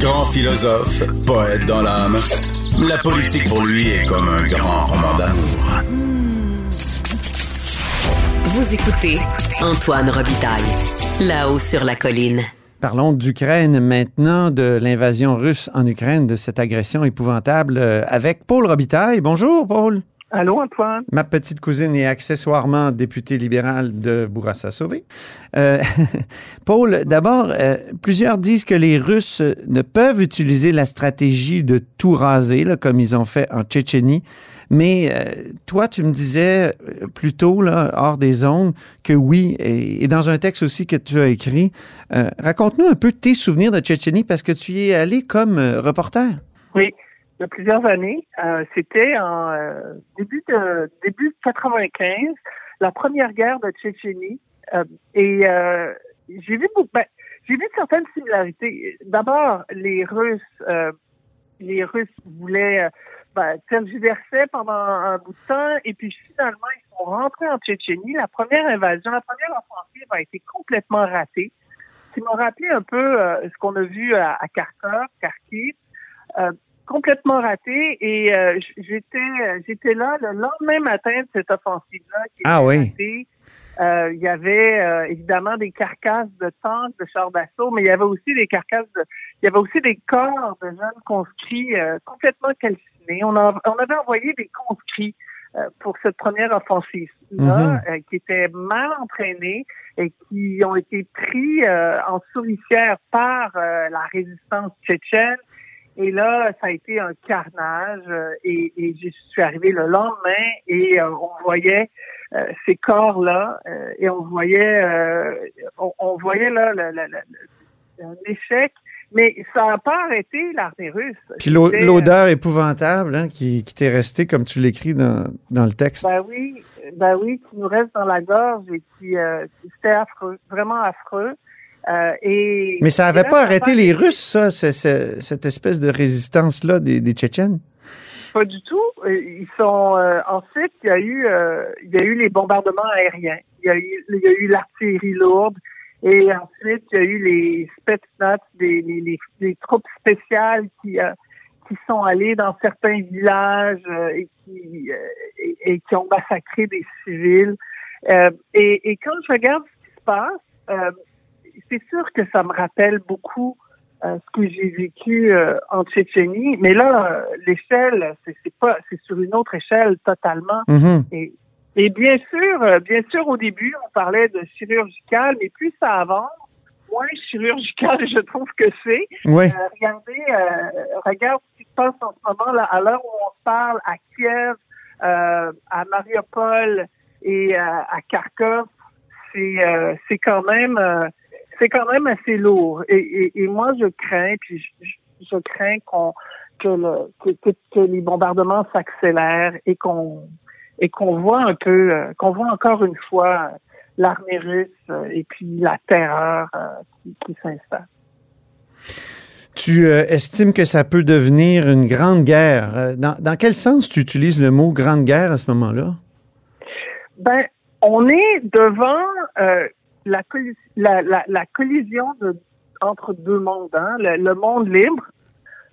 Grand philosophe, poète dans l'âme, la politique pour lui est comme un grand roman d'amour. Vous écoutez Antoine Robitaille, là-haut sur la colline. Parlons d'Ukraine maintenant, de l'invasion russe en Ukraine, de cette agression épouvantable euh, avec Paul Robitaille. Bonjour, Paul. Allô, Antoine? Ma petite cousine est accessoirement députée libérale de Bourassa Sauvé. Euh, Paul, d'abord, euh, plusieurs disent que les Russes ne peuvent utiliser la stratégie de tout raser, là, comme ils ont fait en Tchétchénie. Mais euh, toi, tu me disais plus tôt, là, hors des zones, que oui, et, et, dans un texte aussi que tu as écrit. Raconte-nous un peu tes souvenirs de Tchétchénie parce que tu y es allé comme reporter. Oui il y a plusieurs années. Euh, C'était en euh, début de début 95, la première guerre de Tchétchénie. Euh, et j'ai vu ben, j'ai vu certaines similarités. D'abord, les Russes les Russes voulaient ben, tergiverser pendant un bout de temps et puis finalement ils sont rentrés en Tchétchénie. La première invasion, la première offensive a été complètement ratée. qui m'a rappelé un peu ce qu'on a vu à, à Kharkov, Kharkiv complètement raté et euh, j'étais j'étais là le lendemain matin de cette offensive là ah oui. euh, il y avait euh, évidemment des carcasses de tanks de chars d'assaut mais il y avait aussi des carcasses de il y avait aussi des corps de jeunes conscrits complètement calcinés. On, a, on avait envoyé des conscrits pour cette première offensive là mhm. qui était mal entraînés et qui ont été pris en souricière par la résistance tchétchène et là, ça a été un carnage. Euh, et, et je suis arrivée le lendemain et euh, on voyait euh, ces corps-là et on voyait, on, voyait là un échec. Mais ça n'a pas arrêté l'armée russe. Puis l'odeur épouvantable hein, qui, qui t'est restée, comme tu l'écris dans, dans le texte. Ben oui, ben oui, qui nous reste dans la gorge et qui, c'était affreux, vraiment affreux. Euh, Mais ça n'avait pas arrêté les Russes, ça, cette espèce de résistance-là des, des, Tchétchènes? Pas du tout. Euh, ils sont euh, ensuite, il y a eu, il y a eu les bombardements aériens. Il y a eu, il y a eu l'artillerie lourde. Et ensuite, il y a eu les Spetsnaz, les, les, les, troupes spéciales qui qui sont allées dans certains villages et qui et, qui ont massacré des civils. et, et quand je regarde ce qui se passe, c'est sûr que ça me rappelle beaucoup euh, ce que j'ai vécu euh, en Tchétchénie, mais là, euh, l'échelle, c'est pas, c'est sur une autre échelle totalement. Mm-hmm. Et, et bien sûr, bien sûr, au début, on parlait de chirurgical, mais plus ça avance, moins chirurgical, je trouve que c'est. Oui. regardez, regarde ce qui se passe en ce moment là, à l'heure où on parle à Kiev, à Mariupol et à Kharkov, c'est c'est quand même c'est quand même assez lourd. Et, et, moi, je crains, puis je, crains qu'on que, le, que, que, les bombardements s'accélèrent et qu'on et qu'on voit un peu, euh, qu'on voit encore une fois l'armée russe euh, et puis la terreur euh, qui, qui s'installe. Tu estimes que ça peut devenir une grande guerre. Dans, dans quel sens tu utilises le mot grande guerre à ce moment-là? Ben, on est devant la, la, collision entre deux mondes, hein, le, monde libre,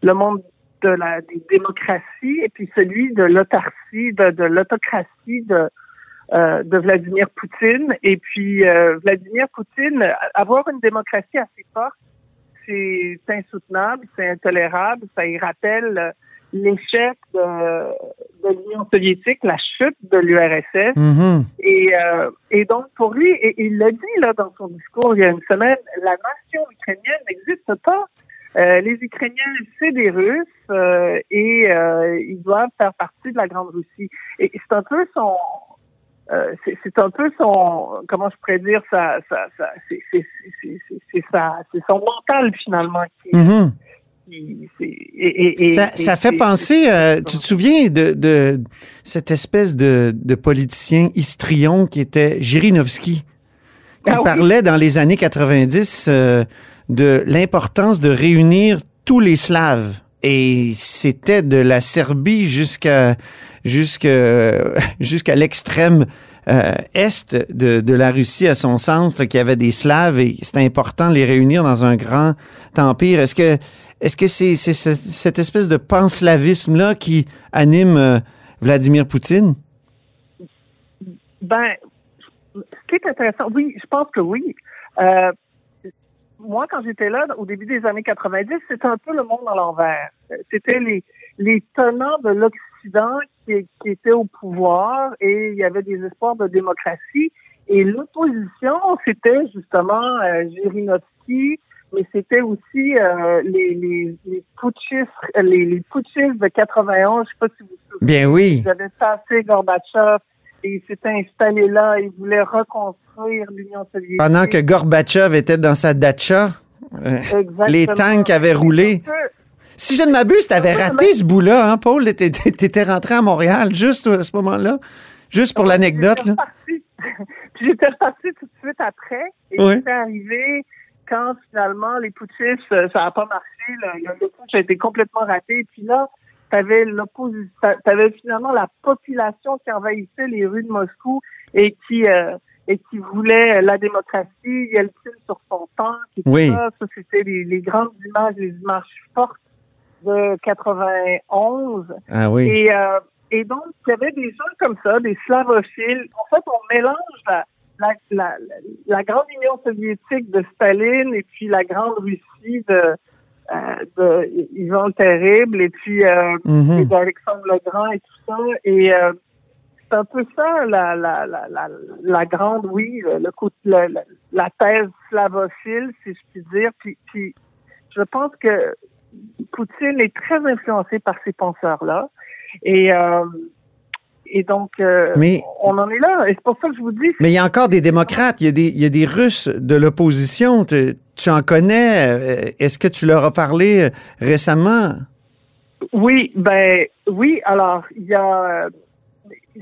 le monde de la des démocraties et puis celui de l'autarcie, de, l'autocratie de euh, de Vladimir Poutine. Et puis euh, Vladimir Poutine, avoir une démocratie assez forte, c'est insoutenable, c'est intolérable, ça y rappelle l'échec de, de l'Union soviétique, la chute de l'URSS. Mm-hmm. Et, euh, et donc, pour lui, et il l'a dit là dans son discours il y a une semaine, la nation ukrainienne n'existe pas. Euh, les Ukrainiens, c'est des Russes euh, et euh, ils doivent faire partie de la Grande Russie. Et c'est un peu son, euh, c'est un peu son, comment je pourrais dire, ça, ça, ça c'est son mental finalement qui, ça, fait penser, euh, tu te souviens de, de cette espèce de, de, politicien histrion qui était Jirinovski, qui ah parlait dans les années 90 euh, de l'importance de réunir tous les Slaves. Et c'était de la Serbie jusqu'à jusqu'à jusqu'à l'extrême euh, est de, de, la Russie à son sens, qu'il y avait des Slaves et c'était important de les réunir dans un grand empire. Est-ce que est-ce que c'est cette espèce de panslavisme là qui anime euh, Vladimir Poutine? Ben, ce qui est intéressant, oui, je pense que oui. Euh, moi, quand j'étais là, au début des années 90, c'était un peu le monde à l'envers. C'était les, tenants de l'Occident qui, étaient au pouvoir et il y avait des espoirs de démocratie. Et l'opposition, c'était justement euh, mais c'était aussi euh, les, les, les, putschistes, les, les putschistes de 91, je sais pas si vous vous souvenez. Bien oui. Ils avaient passé Gorbatchev et il s'était installé là. Il voulait reconstruire l'Union soviétique. Pendant que Gorbatchev était dans sa dacha, euh, les tanks avaient roulé. Si je ne m'abuse, tu avais raté ce bout-là, hein, Paul? Tu étais rentré à Montréal juste à ce moment-là? Juste pour l'anecdote. là? j'étais reparti tout de suite après. Et oui. j'étais arrivé quand finalement les putschistes, ça n'a pas marché. Le, putsch a été complètement raté. Et puis là, t'avais l'opposition, t'avais finalement la population qui envahissait les rues de Moscou et qui euh, et qui voulait la démocratie, Yeltsin sur son temps, et oui. ça, ça c'était les, les, grandes images, les images fortes de 91. Ah oui. Et, euh, et donc, il y avait des gens comme ça, des slavophiles. En fait, on mélange la, la, la, la grande Union soviétique de Staline et puis la grande Russie de euh, de Yvan le Terrible et puis euh, Mhm. d'Alexandre le Grand et tout ça. Et euh, c'est un peu ça la, la, la, la, la grande, oui, le coup, la, la thèse slavophile, si je puis dire. Puis, puis je pense que Poutine est très influencé par ces penseurs-là. Et euh, et donc, euh, Mais- on en est là. Et c'est pour ça que je vous dis, Mais il y a encore des démocrates, il y a des, il y a des Russes de l'opposition. Tu, tu en connais. euh, Est-ce que tu leur as parlé euh, récemment? Oui, ben oui. Alors, il y a,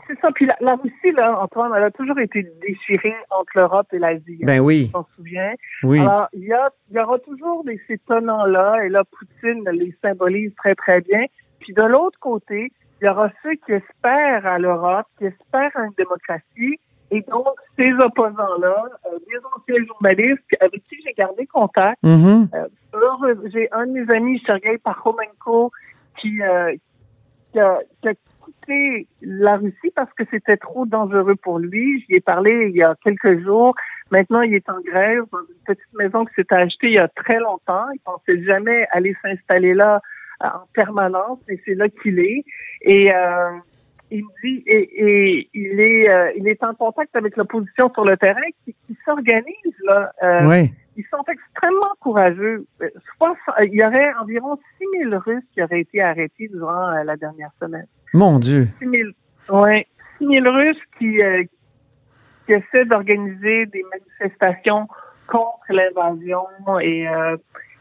c'est ça. Puis la, la Russie, là, Antoine, elle a toujours été déchirée entre l'Europe et l'Asie. hein, Ben oui, On s'en souvient. oui. Alors, il y, a, il y aura toujours des, ces tenants-là, et là, Poutine les symbolise très, très bien. Puis de l'autre côté, il y aura ceux qui espèrent à l'Europe, qui espèrent à une démocratie, et donc ces opposants-là, euh, des anciens journalistes avec qui j'ai gardé contact, Mhm. heureux, j'ai un de mes amis, Sergei Parchomenko, qui, euh, qui, a, qui a quitté la Russie parce que c'était trop dangereux pour lui. J'y ai parlé il y a quelques jours. Maintenant, il est en Grèce, dans une petite maison qui s'est achetée il y a très longtemps. Il pensait jamais aller s'installer là euh, en permanence, mais c'est là qu'il est. Et euh, il me dit, et, et il est, euh, il est en contact avec l'opposition sur le terrain qui, qui s'organise là. Euh, Oui. ils sont extrêmement courageux. Euh, soix- Il y aurait environ 6 000 Russes qui auraient été arrêtés durant euh, la dernière semaine. Mon Dieu. 6 000, ouais, 6 000 Russes qui, euh, qui essaient d'organiser des manifestations contre l'invasion. Et euh,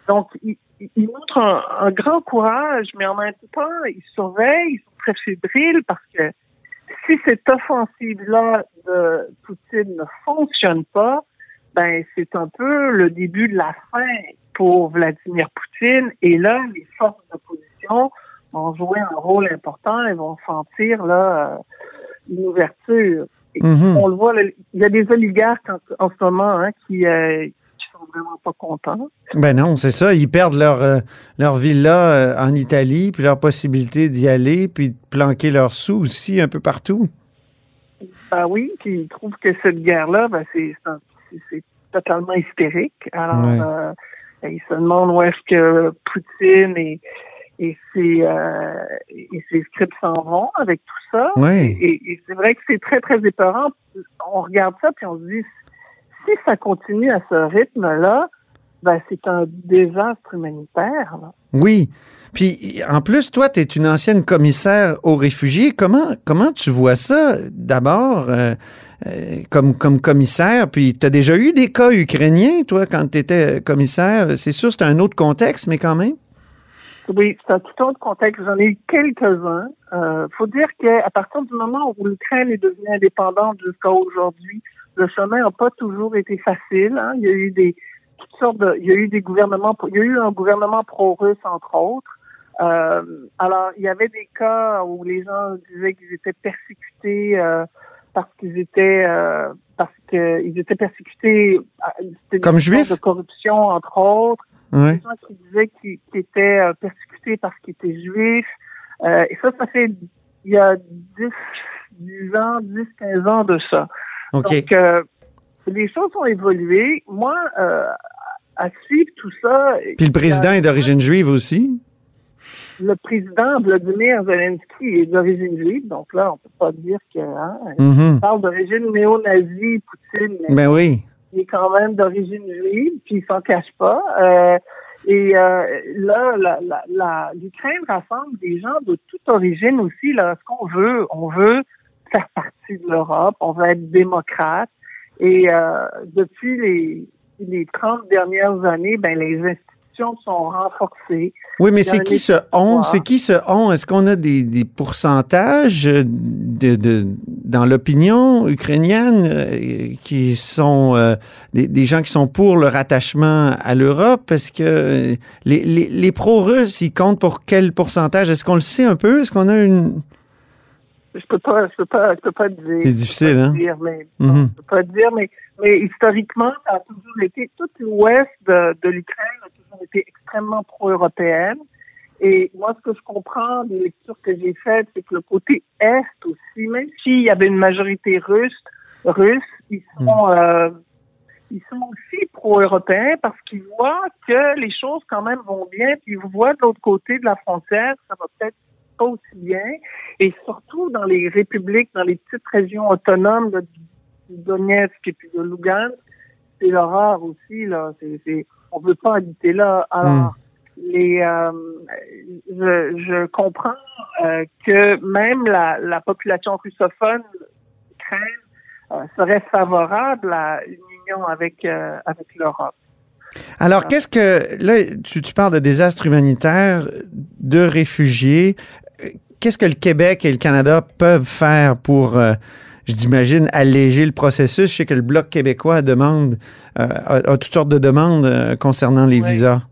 donc, ils, ils montrent un, un grand courage, mais en même temps, ils surveillent, ils sont très fébriles parce que si cette offensive-là de Poutine ne fonctionne pas, ben c'est un peu le début de la fin pour Vladimir Poutine. Et là, les forces d'opposition vont jouer un rôle important et vont sentir là euh, une ouverture. Mhm. On le voit, il y a des oligarques en, en ce moment hein, qui, euh, qui sont vraiment pas contents. Ben non, c'est ça. Ils perdent leur, euh, leur villa euh, en Italie, puis leur possibilité d'y aller, puis de planquer leurs sous aussi un peu partout. Ben oui, puis ils trouvent que cette guerre-là, ben c'est totalement hystérique. Alors, Ouais. euh, ils se demandent où est-ce que Poutine et, et ses, euh, et ses scripts s'en vont avec tout ça. Oui. Et, et c'est vrai que c'est très, très épeurant. On regarde ça, puis on se dit, si ça continue à ce rythme-là, ben c'est un désastre humanitaire. là. Oui. Puis, en plus, toi, tu es une ancienne commissaire aux réfugiés. Comment, comment tu vois ça, d'abord, euh, euh, comme, comme commissaire? Puis, tu as déjà eu des cas ukrainiens, toi, quand tu étais commissaire? C'est sûr, c'est un autre contexte, mais quand même. Oui, c'est un tout autre contexte. J'en ai eu quelques-uns. Euh, faut dire qu'à partir du moment où l'Ukraine est devenue indépendante jusqu'à aujourd'hui, le chemin n'a pas toujours été facile. hein. Il y a eu des toutes sortes de, il y a eu des gouvernements, il y a eu un gouvernement pro-russe entre autres. Euh, alors, il y avait des cas où les gens disaient qu'ils étaient persécutés euh, parce qu'ils étaient euh, parce qu'ils étaient persécutés comme juifs? de corruption entre autres. Ouais. Des gens qui disaient qu'ils qu'ils étaient euh, persécutés parce qu'ils étaient juifs. Euh, et ça, ça fait il y a 10, 10 ans, 10, 15 ans de ça. Donc, euh, les choses ont évolué. Moi, euh, à suivre tout ça. Puis le président est d'origine juive aussi? Le président Vladimir Zelensky est d'origine juive, donc là, on peut pas dire que hein, Mhm. il parle d'origine néo-nazie, Poutine, mais Ben oui. il est quand même d'origine juive, puis il s'en cache pas. Euh, et euh, là, la, la, la- l'Ukraine rassemble des gens de toute origine aussi. Là, ce qu'on veut, on veut faire partie de l'Europe, on veut être démocrate. Et euh, depuis les, les 30 dernières années, ben les institutions sont renforcées. Oui, mais c'est qui ce on? C'est qui ce on? Est-ce qu'on a des, des pourcentages de, de- dans l'opinion ukrainienne euh, qui sont euh, des, des gens qui sont pour le rattachement à l'Europe? Parce que euh, les, les, les pro-russes, ils comptent pour quel pourcentage? Est-ce qu'on le sait un peu? Est-ce qu'on a une... Je peux pas, je peux pas, je peux pas dire. C'est difficile, hein? dire, mais Mhm. je peux pas dire, mais, mais historiquement, ça a toujours été tout l'ouest de, de l'Ukraine a toujours été extrêmement pro-européenne. Et moi, ce que je comprends des lectures que j'ai faites, c'est que le côté est aussi, même s'il y avait une majorité russe, russe, ils sont, euh, ils sont aussi pro-européens parce qu'ils voient que les choses quand même vont bien, puis ils voient de l'autre côté de la frontière, ça va peut-être pas aussi bien. Et surtout dans les républiques, dans les petites régions autonomes de du Donetsk et puis de Lugansk, c'est l'horreur aussi, là. C'est, c'est, on veut pas habiter là. Alors, les, euh, je, je comprends euh, que même la, la population russophone euh, serait favorable à une union avec, avec l'Europe. Alors, qu'est-ce que... Là, tu, tu parles de désastre humanitaire, de réfugiés. Qu'est-ce que le Québec et le Canada peuvent faire pour, euh, je j'imagine, alléger le processus? Je sais que le Bloc québécois demande, euh, a, a toutes sortes de demandes euh, concernant les Oui. visas.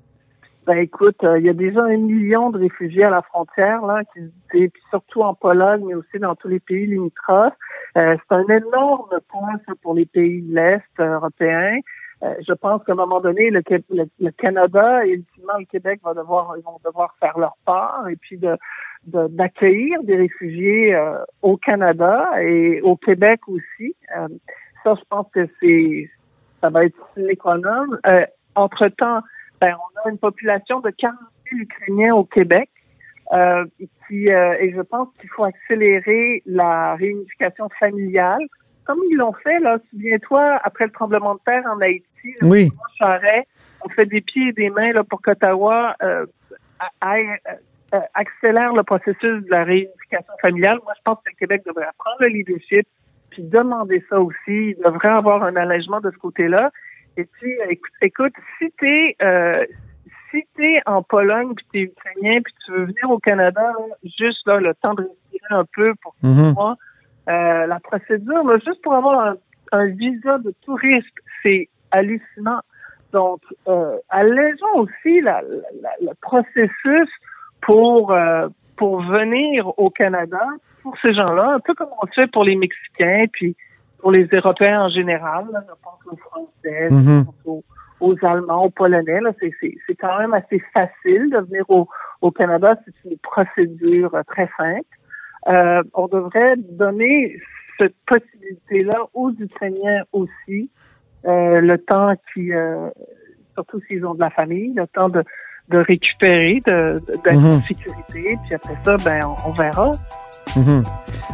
Ben écoute, euh, il y a déjà un million de réfugiés à la frontière, là, qui, et puis surtout en Pologne, mais aussi dans tous les pays limitrophes. C'est un énorme point ça, pour les pays de l'Est européens. Euh, je pense qu'à un moment donné, le, le- le Canada et ultimement le Québec va devoir, ils vont devoir faire leur part et puis d'accueillir des réfugiés euh, au Canada et au Québec aussi. Euh, ça, je pense que c'est ça va être non. Euh, entre-temps, ben, on a une population de 40 000 Ukrainiens au Québec. Euh, et qui, euh, et je pense qu'il faut accélérer la réunification familiale, comme ils l'ont fait, là, souviens-toi, après le tremblement de terre en Haïti, Oui. Charest, on fait des pieds et des mains là, pour qu'Ottawa euh, aille, euh, accélère le processus de la réunification familiale. Moi, je pense que le Québec devrait prendre le leadership puis demander ça aussi. Il devrait avoir un allègement de ce côté-là. Et puis, euh, écoute, écoute si t'es euh, si t'es en Pologne puis t'es ukrainien puis tu veux venir au Canada, juste là le temps de respirer un peu pour six Mhm. mois, euh, la procédure, là, juste pour avoir un, un visa de touriste, c'est hallucinant. Donc, euh, allégeons aussi la, le processus pour euh, pour venir au Canada pour ces gens-là, un peu comme on le fait pour les Mexicains, puis pour les Européens en général. Là, je pense aux Français, Mhm. je pense aux, aux Allemands, aux Polonais. Là, c'est, c'est, c'est quand même assez facile de venir au, au Canada. C'est une procédure euh, très simple. Euh, on devrait donner cette possibilité-là aux Ukrainiens aussi, euh, le temps qui, euh, surtout s'ils ont de la famille, le temps de, de récupérer, de, de- d'être Mhm. en sécurité. Puis après ça, ben, on, on verra. Mhm.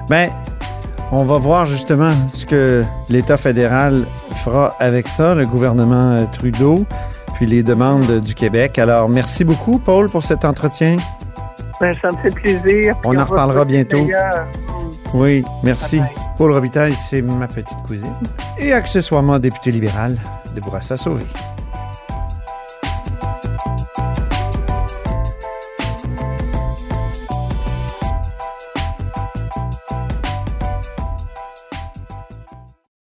Ben, on va voir justement ce que l'État fédéral fera avec ça, le gouvernement euh, Trudeau, puis les demandes du Québec. Alors, merci beaucoup, Paul, pour cet entretien. Ben, ça me fait plaisir. On en reparlera bientôt. meilleur. Oui, merci. Paul Robitaille, c'est ma petite cousine et accessoirement député libéral de Bourassa-Sauvé.